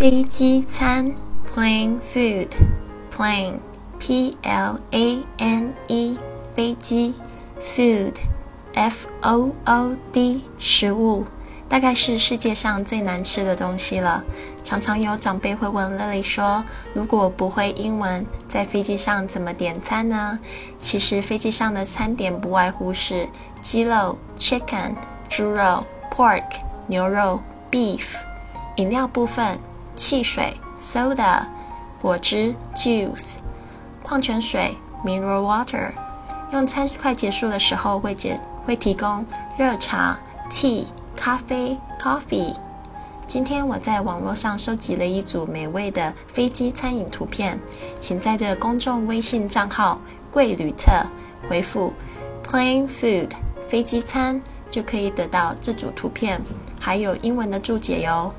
飞机餐 plane food plane p l a n e 飞机 food f o o d 食物，大概是世界上最难吃的东西了。常常有长辈会问 Lily 说：“如果不会英文，在飞机上怎么点餐呢？”其实飞机上的餐点不外乎是鸡肉 chicken、猪肉 pork、牛肉 beef、饮料部分汽水 soda、果汁 juice、矿泉水 mineral water。用餐快结束的时候会解会提供热茶 tea、咖啡 coffee。今天我在网络上收集了一组美味的飞机餐饮图片，请在这公众微信账号“贵旅特”回复 “plane food” 飞机餐，就可以得到这组图片，还有英文的注解哟。